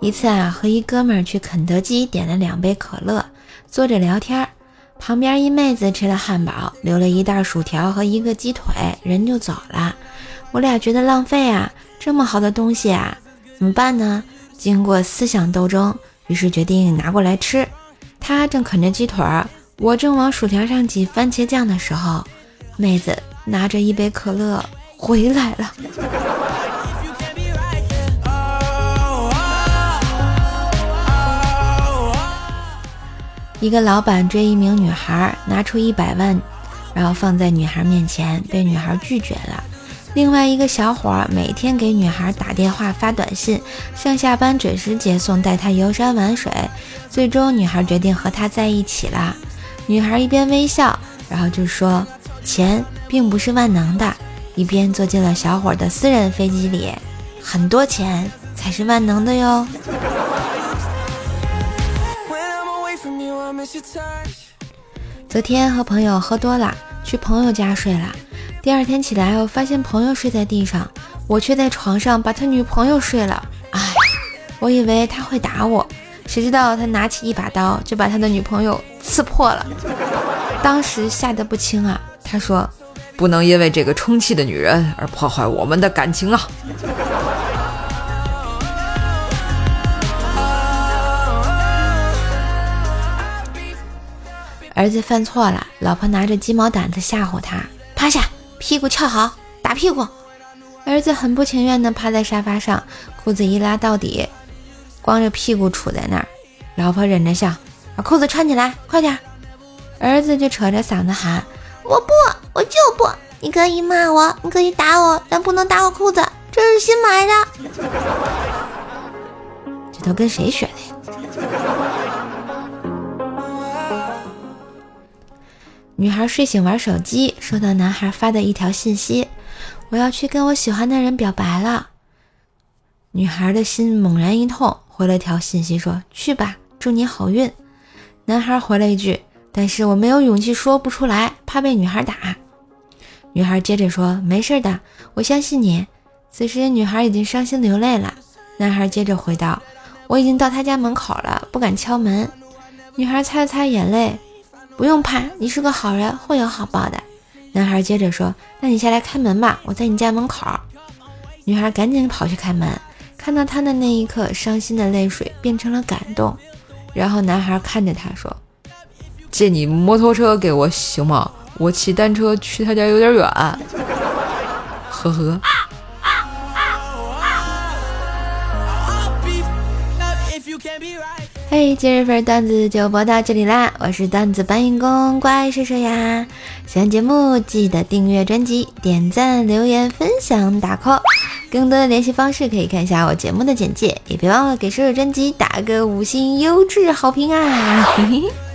一次啊，和一哥们儿去肯德基点了两杯可乐，坐着聊天儿。旁边一妹子吃了汉堡，留了一袋薯条和一个鸡腿，人就走了。我俩觉得浪费啊，这么好的东西啊，怎么办呢？经过思想斗争，于是决定拿过来吃。他正啃着鸡腿儿，我正往薯条上挤番茄酱的时候，妹子拿着一杯可乐回来了。一个老板追一名女孩，拿出一百万，然后放在女孩面前，被女孩拒绝了。另外一个小伙每天给女孩打电话、发短信，上下班准时接送，带她游山玩水。最终，女孩决定和他在一起了。女孩一边微笑，然后就说：“钱并不是万能的。”一边坐进了小伙的私人飞机里。很多钱才是万能的哟。昨天和朋友喝多了，去朋友家睡了。第二天起来，我发现朋友睡在地上，我却在床上把他女朋友睡了。哎，我以为他会打我，谁知道他拿起一把刀就把他的女朋友刺破了。当时吓得不轻啊！他说：“不能因为这个充气的女人而破坏我们的感情啊！”儿子犯错了，老婆拿着鸡毛掸子吓唬他：“趴下，屁股翘好，打屁股。”儿子很不情愿地趴在沙发上，裤子一拉到底，光着屁股杵在那儿。老婆忍着笑：“把裤子穿起来，快点！”儿子就扯着嗓子喊：“我不，我就不！你可以骂我，你可以打我，但不能打我裤子，这是新买的。”这都跟谁学的呀？女孩睡醒玩手机，收到男孩发的一条信息：“我要去跟我喜欢的人表白了。”女孩的心猛然一痛，回了条信息说：“去吧，祝你好运。”男孩回了一句：“但是我没有勇气说不出来，怕被女孩打。”女孩接着说：“没事的，我相信你。”此时女孩已经伤心流泪了。男孩接着回道：“我已经到他家门口了，不敢敲门。”女孩擦了擦眼泪。不用怕，你是个好人，会有好报的。男孩接着说：“那你下来开门吧，我在你家门口。”女孩赶紧跑去开门，看到他的那一刻，伤心的泪水变成了感动。然后男孩看着她说：“借你摩托车给我行吗？我骑单车去他家有点远。”呵呵。嘿，今日份段子就播到这里啦！我是段子搬运工怪兽兽呀，喜欢节目记得订阅专辑、点赞、留言、分享、打 call。更多的联系方式可以看一下我节目的简介，也别忘了给兽兽专辑打个五星优质好评啊！嘿嘿。